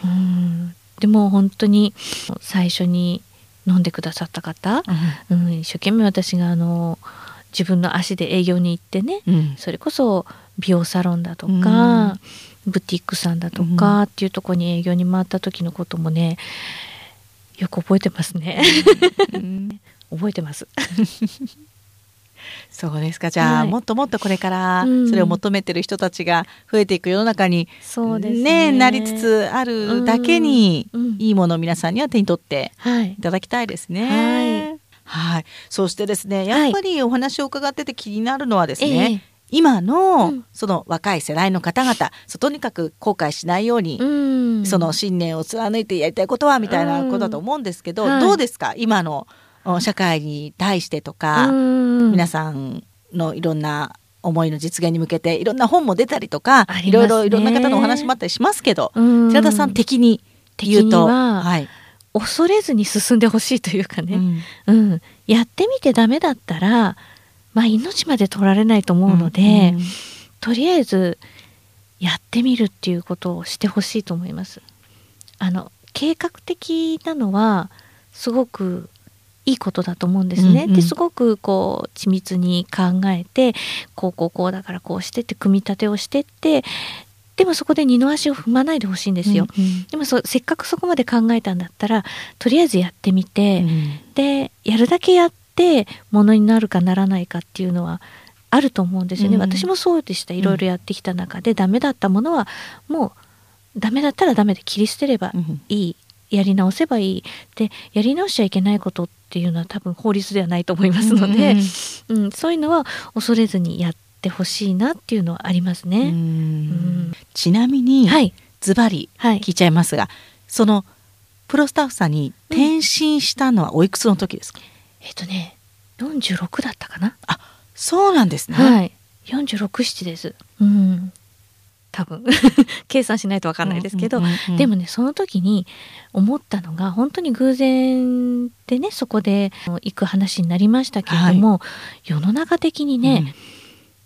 うんでも本当に最初に飲んでくださった方、うん、一生懸命私があの自分の足で営業に行ってねうん。それこそ美容サロンだとか、ブティックさんだとかっていうところに営業に回った時のこともねよく覚えてますね。うん。覚えてます そうですか。じゃあ、はい。もっともっとこれからうん。それを求めてる人たちが増えていく世の中に、そうですね。なりつつあるだけに、うん。いいものを皆さんには手に取ってはい。いただきたいですね。はい。そしてですね、やっぱりお話を伺ってて気になるのはですね、今の、うん。その若い世代の方々、そうとにかく後悔しないように、うん。その信念を貫いてやりたいことはみたいなことだと思うんですけど、うん。はい。どうですか？今のお社会に対してとか、皆皆さんのいろんな思いの実現に向けていろんな本も出たりとか、ね。いろいろいろんな方のお話もあったりしますけど、うん。寺田さん的に言うと、ははい、恐れずに進んでほしいというかね、うん。うん。やってみてダメだったら、まあ、命まで取られないと思うので、うん。とりあえずやってみるっていうことをしてほしいと思います。あの計画的なのはすごくいいことだと思うんですね。うんうん。ですごくこう緻密に考えてこうこうこうだからこうしてって組み立てをしてってでもそこで二の足を踏まないでほしいんですよ。うんでもそせっかくそこまで考えたんだったらとりあえずやってみて、うんでやるだけやってものになるかならないかっていうのはあると思うんですよね、うん私もそうでした。いろいろやってきた中で、ダメだったものはもうダメだったらダメで切り捨てればうん。いいやり直せばいい。でやり直しちゃいけないことっていうのは多分法律ではないと思いますので、うんそういうのは恐れずにやってほしいなっていうのはありますうね。ん。ちなみに、はい。ズバリはい。聞いちゃいますが、そのプロスタッフさんに転身したのはおいくつの時ですか、えっとね46だったかな、そうなんですね、はい。467です。うん多分。計算しないと分かんないですけど、うんうんうんうんでもねその時に思ったのが本当に偶然でねそこで行く話になりましたけれども、世の中的にね、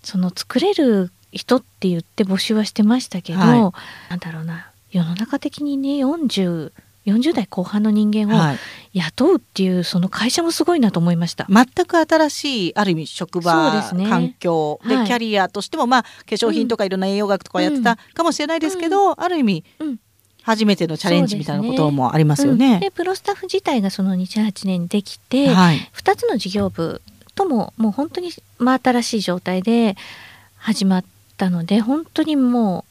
その作れる人って言って募集はしてましたけど、はなんだろうな。世の中的にね40 40代後半の人間をうんはい、雇うっていうその会社もすごいなと思いました。全く新しいある意味職場、ね。環境。で、はい。キャリアとしてもまあ化粧品とかいろんな栄養学とかやってたかもしれないですけど、ある意味、うん。初めてのチャレンジみたいなこともありますようんね。でプロスタッフ自体がその2008年にできて、はい、2つの事業部とももう本当に真新しい状態で始まったので本当にも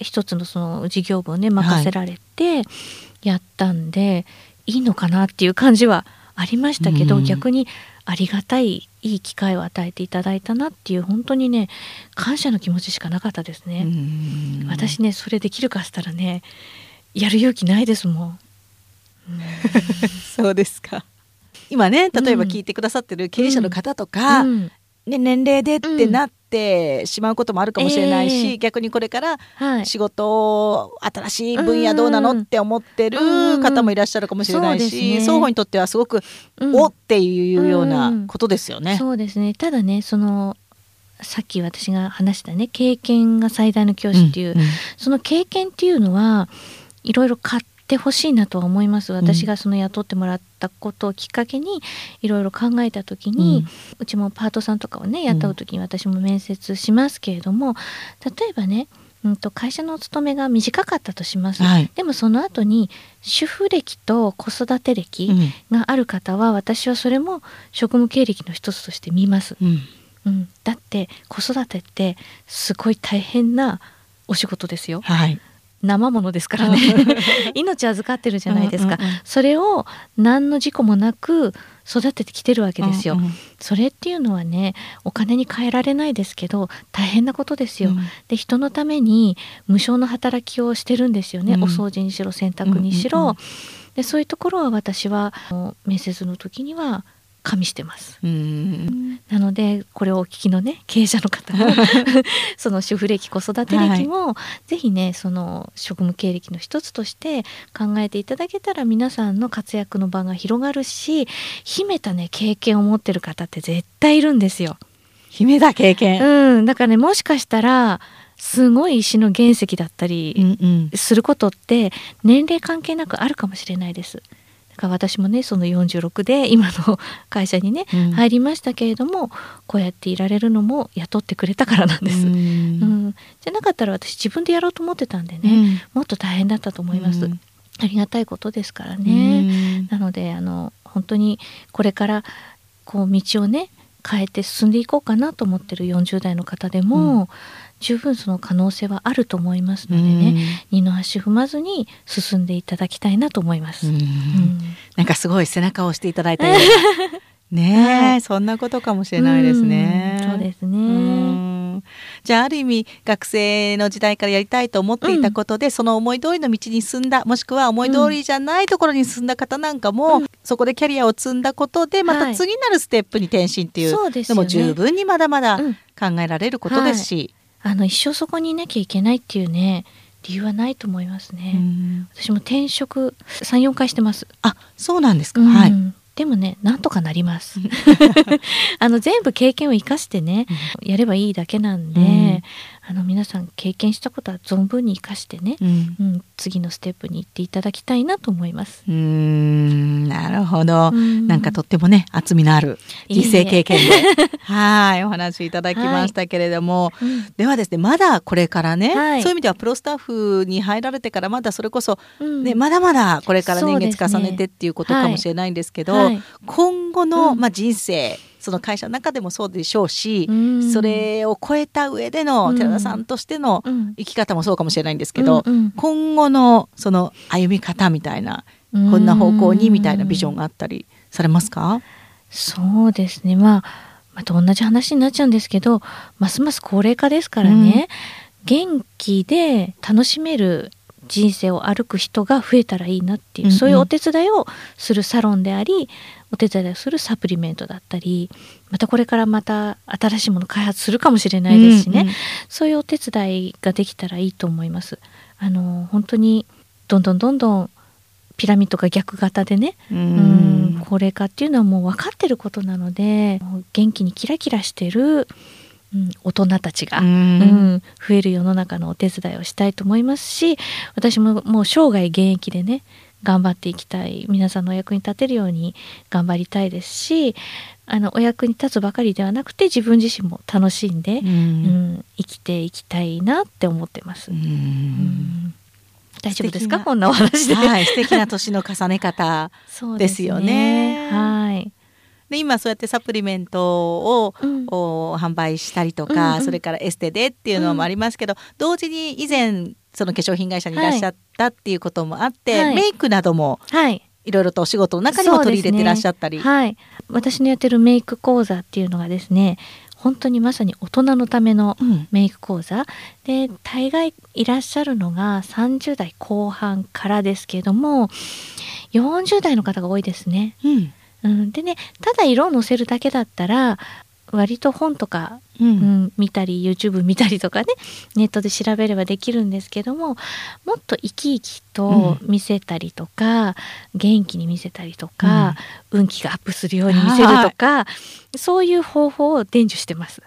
う一つのその事業部をね任せられてやったんで、い、いのかなっていう感じはありましたけど、うん。逆にありがたいいい機会を与えていただいたなっていう本当にね感謝の気持ちしかなかったですね。うん。私ねそれできるかしたらねやる勇気ないですもん。うん。そうですか。今ね例えば聞いてくださってる経営者の方とか、うん。ね、年齢でってなってしまうこともあるかもしれないし、ええ。逆にこれからはい、仕事新しい分野どうなのうんって思ってるうん方もいらっしゃるかもしれないし、ね。双方にとってはすごく、うん。おっていうようなことですよね。そうですね。ただねそのさっき私が話したね経験が最大の教師っていう、んん。その経験っていうのはいろいろ買ってほしいなとは思います。私がその雇ってもらったことをきっかけにいろいろ考えた時に、うちもパートさんとかをね雇う時に私も面接しますけれども例えばねうんと会社のお勤めが短かったとします、はい。でもその後に主婦歴と子育て歴うん。がある方は私はそれも職務経歴の一つとして見ます、うん。うん、だって子育てってすごい大変なお仕事ですよ。はい、生ものですからね。命預かってるじゃないですか、うんうんうんそれを何の事故もなく育ててきてるわけですよ、うんうん。それっていうのはねお金に換えられないですけど大変なことですよ、うん。で人のために無償の働きをしてるんですよね、うん。お掃除にしろ洗濯にしろ、うんうんうんでそういうところは私は面接の時には加味してます。うんなのでこれをお聞きのね経営者の方も その主婦歴子育て歴も、ぜひねその職務経歴の一つとして考えていただけたら皆さんの活躍の場が広がるし秘めたね経験を持ってる方って絶対いるんですよ。姫だ経験。うん、だからねもしかしたらすごい石の原石だったりうんうんすることって年齢関係なくあるかもしれないです。だから私もねその46で今の会社にねうん。入りましたけれどもこうやっていられるのも雇ってくれたからなんです。ううん。んじゃなかったら私自分でやろうと思ってたんでね、うん。もっと大変だったと思います。うん。ありがたいことですからうね。ん。なのであの本当にこれからこう道をね変えて進んでいこうかなと思ってる40代の方でも、十分その可能性はあると思いますのでね、二の足踏まずに進んでいただきたいなと思います。うん。うん。なんかすごい背中を押していただいたような。ねえ、はい。そんなことかもしれないですね。うん。そうですね。うん。じゃあある意味学生の時代からやりたいと思っていたことで、その思い通りの道に進んだもしくは思い通りじゃないところに進んだ方なんかも、そこでキャリアを積んだことでまた次なるステップに転身っていうでも十分にまだまだうん。考えられることですし。あの一生そこにいなきゃいけないっていうね理由はないと思いますね。うん。私も転職34回してます。あそうなんですか、うん。はい。でもねなんとかなります。あの全部経験を生かしてねやればいいだけなんで、うん。あの皆さん経験したことは存分に生かしてね、うん。うん、次のステップに行っていただきたいなと思います。うーんほど、うん。なんかとってもね厚みのある実践経験で はいお話いただきましたけれども、うん。ではですねまだこれからね、はい。そういう意味ではプロスタッフに入られてからまだそれこそ、うん。ねまだまだこれから年月重ねてっていうことかもしれないんですけどはい。今後の、うん。まあ、人生その会社の中でもそうでしょうし、うん。それを超えた上でのうん。寺田さんとしてのうん。生き方もそうかもしれないんですけど、うんうん。今後のその歩み方みたいなこんな方向にみたいなビジョンがあったりされますか、そうですね。まあまた同じ話になっちゃうんですけどますます高齢化ですからね、元気で楽しめる人生を歩く人が増えたらいいなっていう、うんうん。そういうお手伝いをするサロンでありお手伝いをするサプリメントだったりまたこれからまた新しいもの開発するかもしれないですしね、うんうん。そういうお手伝いができたらいいと思います。あの本当にどんどんどんどんピラミッドが逆型でね、ううん。ん高齢化っていうのはもう分かってることなので元気にキラキラしてる、うん、大人たちが、ううんん増える世の中のお手伝いをしたいと思いますし私ももう生涯現役でね頑張っていきたい皆さんのお役に立てるように頑張りたいですしあのお役に立つばかりではなくて自分自身も楽しんで、ううんん生きていきたいなって思ってます。ううんん大丈夫ですか？こんなお話で。はい、素敵な年の重ね方ですよねはい。で今そうやってサプリメントをうんを販売したりとか、うんうんそれからエステでっていうのもありますけど、同時に以前その化粧品会社にいらっしゃったっていうこともあって、はいメイクなどもはい。いろいろとお仕事の中にも取り入れてらっしゃったり。はい。私のやってるメイク講座っていうのがですね、本当にまさに大人のためのうん。メイク講座。で大概いらっしゃるのが30代後半からですけれども40代の方が多いですね。うん。うん、でねただ色をのせるだけだったら割と本とか、ううんん、見たり YouTube 見たりとかねネットで調べればできるんですけどももっと生き生きと見せたりとか、元気に見せたりとか、運気がアップするように見せるとかそういう方法を伝授してます。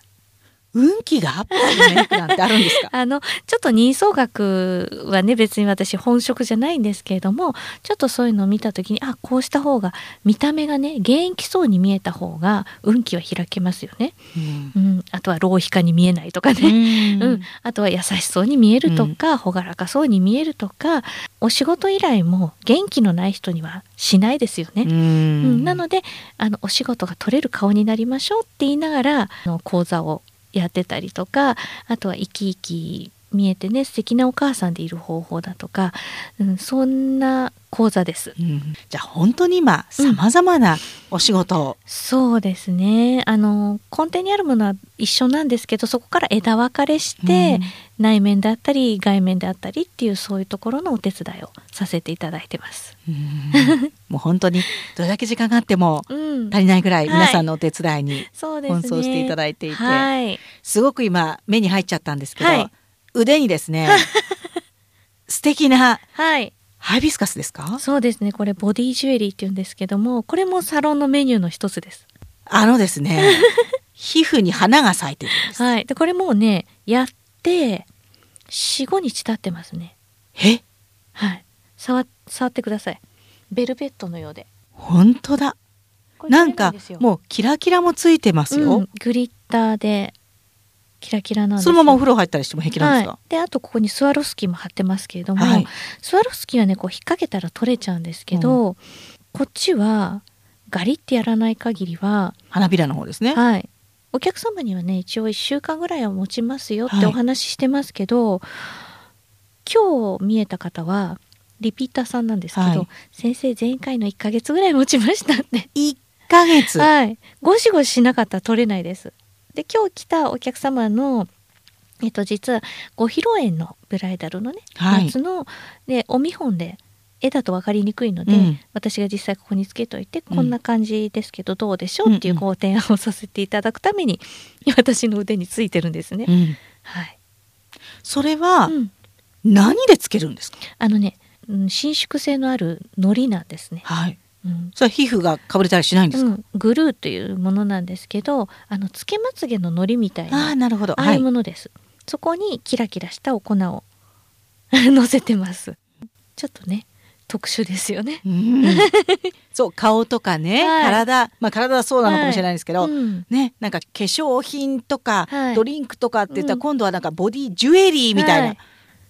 運気がアップするメイクなんてあるんですか？あのちょっと人相学はね別に私本職じゃないんですけれどもちょっとそういうのを見た時にあこうした方が見た目がね元気そうに見えた方が運気は開けますよね、うん。うん、あとは浪費家に見えないとかね、うん。あとは優しそうに見えるとか、朗らかそうに見えるとかお仕事依頼も元気のない人にはしないですよね。ううんん。なのであのお仕事が取れる顔になりましょうって言いながらあの講座をやってたりとかあとは生き生き見えてね素敵なお母さんでいる方法だとか、うん、そんな講座です。うん。じゃあ本当に今さまざまなお仕事を、そうですね。あの根底にあるものは一緒なんですけどそこから枝分かれして、内面であったり外面であったりっていうそういうところのお手伝いをさせていただいてます。うん。もう本当にどれだけ時間があっても うん。足りないぐらいはい。皆さんのお手伝いにそうですね。奔走していただいていて、はい。すごく今目に入っちゃったんですけど、はい腕にですね 素敵なはい。ハイビスカスですか？そうですね。これボディジュエリーって言うんですけども、これもサロンのメニューの一つです。あのですね 皮膚に花が咲いてるんです、はい。で、これもうね、やって、4、5日経ってますね。え？はい。触、触ってください。ベルベットのようで。本当だなんかもうキラキラもついてますよ、うんグリッターで、キラキラなんですそのままお風呂呂入ったりしても平気なんですか、はい、であとここにスワロフスキーも貼ってますけれども、はい。スワロフスキーはねこう引っ掛けたら取れちゃうんですけど、こっちはガリってやらない限りは、花びらの方ですね、はい、お客様にはね一応1週間ぐらいは持ちますよっはい。てお話ししてますけど、今日見えた方はリピーターさんなんですけど、はい。先生前回の1ヶ月ぐらい持ちましたって。1ヶ月、はい、ゴシゴシしなかったら取れないです。で今日来たお客様のえっと実はご披露宴のブライダルのね、はい。やつのでお見本で絵だと分かりにくいので、うん。私が実際ここにつけといて、うん。こんな感じですけどどうでしょう？っていううんうんご提案をさせていただくために 私の腕についてるんですね。うん。はい、それはうん。何でつけるんですか、あのね、うん、伸縮性のある糊なんですね。はい。うんそれは皮膚がかぶれたりしないんですか、うん、グルーというものなんですけどあのつけまつげの糊みたいなああなるほど。ああいうものです。そこにキラキラしたお粉を 乗せてます。ちょっとね、特殊ですよね。うん。そう顔とかね、はい。体。まあ体はそうなのかもしれないですけど、うん。ねなんか化粧品とか、はい。ドリンクとかって言ったら、うん。今度はなんかボディジュエリーみたいな、はい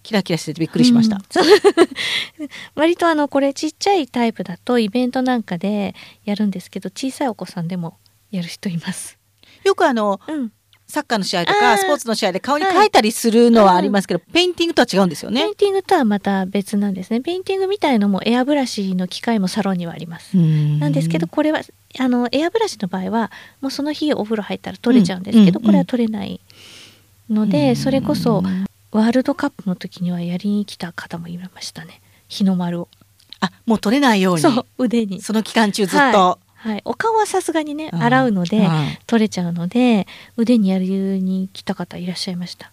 キラキラしててびっくりしました、うん。割とあのこれちっちゃいタイプだとイベントなんかでやるんですけど小さいお子さんでもやる人います。よくあのうん、サッカーの試合とかスポーツの試合で顔に描いたりするのはありますけど、ペインティングとは違うんですよね。ペインティングとはまた別なんですね。ペインティングみたいのもエアブラシの機械もサロンにはあります。ななんですけどこれはあのエアブラシの場合はもうその日お風呂入ったら取れちゃうんですけど、うん。これは取れないので、それこそワールドカップの時にはやりに来た方もいましたね。日の丸を。あもう取れないように。そう腕に。その期間中ずっと、はい、お顔はさすがにねうん。洗うので、うん。取れちゃうので腕にやりに来た方いらっしゃいました、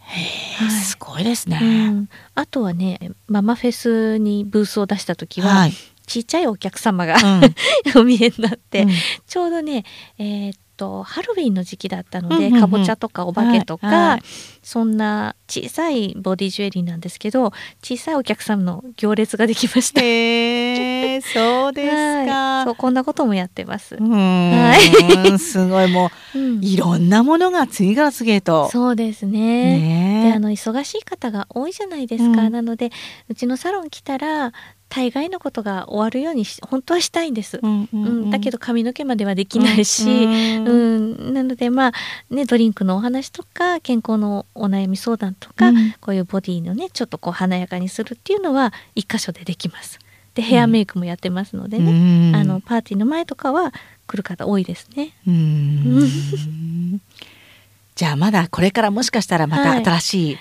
へえはい。すごいですね、うん、あとはねママフェスにブースを出した時は、はい、ちっちゃいお客様がうん。お見えになって、うん。ちょうどねえーっとハロウィンの時期だったので、うんうんうん。かぼちゃとかお化けとか、はいはい。そんな小さいボディジュエリーなんですけど小さいお客さんの行列ができました。へえ そうですはい。かそうこんなこともやってます。うーん すごいもうん。ういろんなものが次から次へと。そうですね。でねあの忙しい方が多いじゃないですか、うん。なのでうちのサロン来たら大概のことが終わるようにし本当はしたいんです、うんうんうん。だけど髪の毛まではできないし、うん。うん。なのでまあねドリンクのお話とか健康のお悩み相談とか、うん。こういうボディのねちょっとこう華やかにするっていうのは一箇所でできます。でヘアメイクもやってますのでね、うん。あのパーティーの前とかは来る方多いですね。うーん。じゃあまだこれからもしかしたらまたはい。新しねえい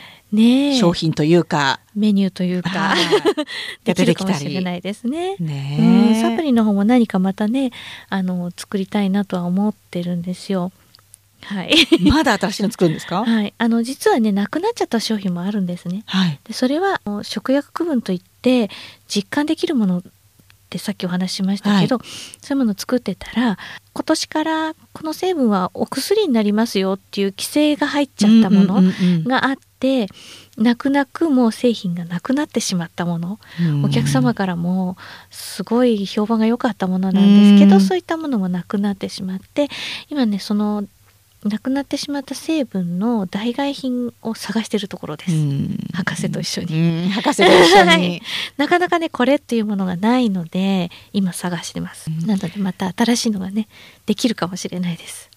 商品というか、メニューというか。はい できるかも出てきたりしれないですね。ねうん、えサプリの方も何かまたねあの作りたいなとは思ってるんですよ。はい、まだ新しいの作るんですか？はい、あの実はねなくなっちゃった商品もあるんですね。はい。でそれは食薬区分といって実感できるものってさっきお話ししましたけど、そういうものを作ってたら今年からこの成分はお薬になりますよっていう規制が入っちゃったものがあって泣く泣くもう製品がなくなってしまったもの。うん。お客様からもすごい評判が良かったものなんですけど、うん。そういったものもなくなってしまって今ねそのなくなってしまった成分の代替品を探してるところです、うん。博士と一緒に、うん。博士と一緒に、はい。なかなかねこれっていうものがないので今探してます、うん。なのでまた新しいのがねできるかもしれないです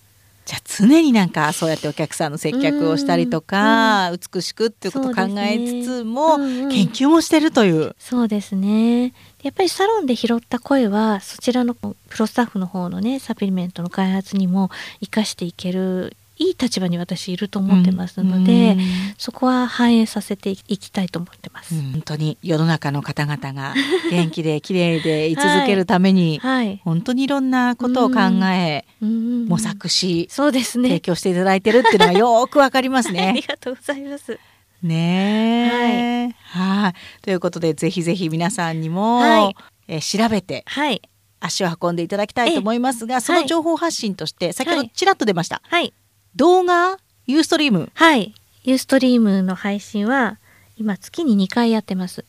じゃあ常になんかそうやってお客さんの接客をしたりとか、美しくっていうことを考えつつも、うんうん研究もしてるという。そうですね。やっぱりサロンで拾った声はそちらのプロスタッフの方のねサプリメントの開発にも生かしていけるいい立場に私いると思ってますので、うんそこは反映させていきたいと思ってます。うん本当に世の中の方々が元気で綺麗でい続けるために、はい、本当にいろんなことを考え、うん。模索し、そうですね。提供していただいてるっていうのがよーくわかります ありね。がとうございます。ねえ。はい。ということでぜひぜひ皆さんにも、はい。えー調べてはい。足を運んでいただきたいと思いますが、その情報発信として、先ほどちらっと出ました、はい動画?ユーストリームはい。ユーストリームの配信は今月に2回やってます。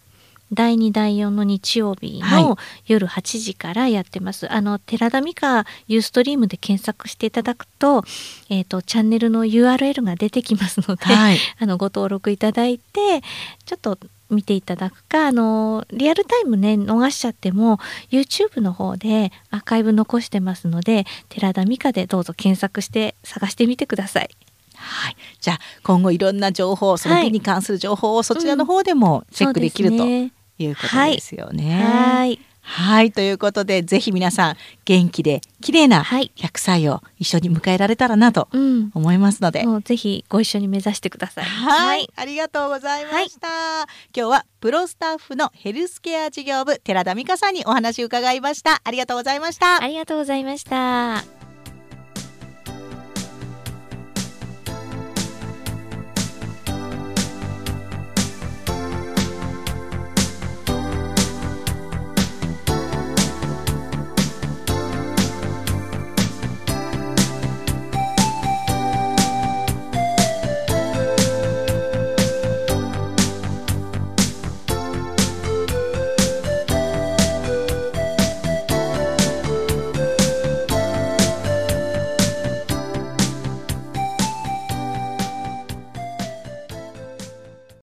第2第4の日曜日はの夜8時からやってます。あの寺田美香ユーストリームで検索していただくと、えっ、とチャンネルの URL が出てきますので、はい あのご登録いただいてちょっと見ていただくかあのリアルタイムね逃しちゃっても YouTube の方でアーカイブ残してますので寺田美香でどうぞ検索して探してみてください。はい、じゃあ今後いろんな情報そのはい。美に関する情報をそちらの方でもチェックできるということですよね。はいはいということでぜひ皆さん元気で綺麗なはい。100歳を一緒に迎えられたらなとうん、思いますので。もうぜひご一緒に目指してください。はい、ありがとうございました、今日はプロスタッフのヘルスケア事業部寺田美香さんにお話を伺いました。ありがとうございました。ありがとうございました。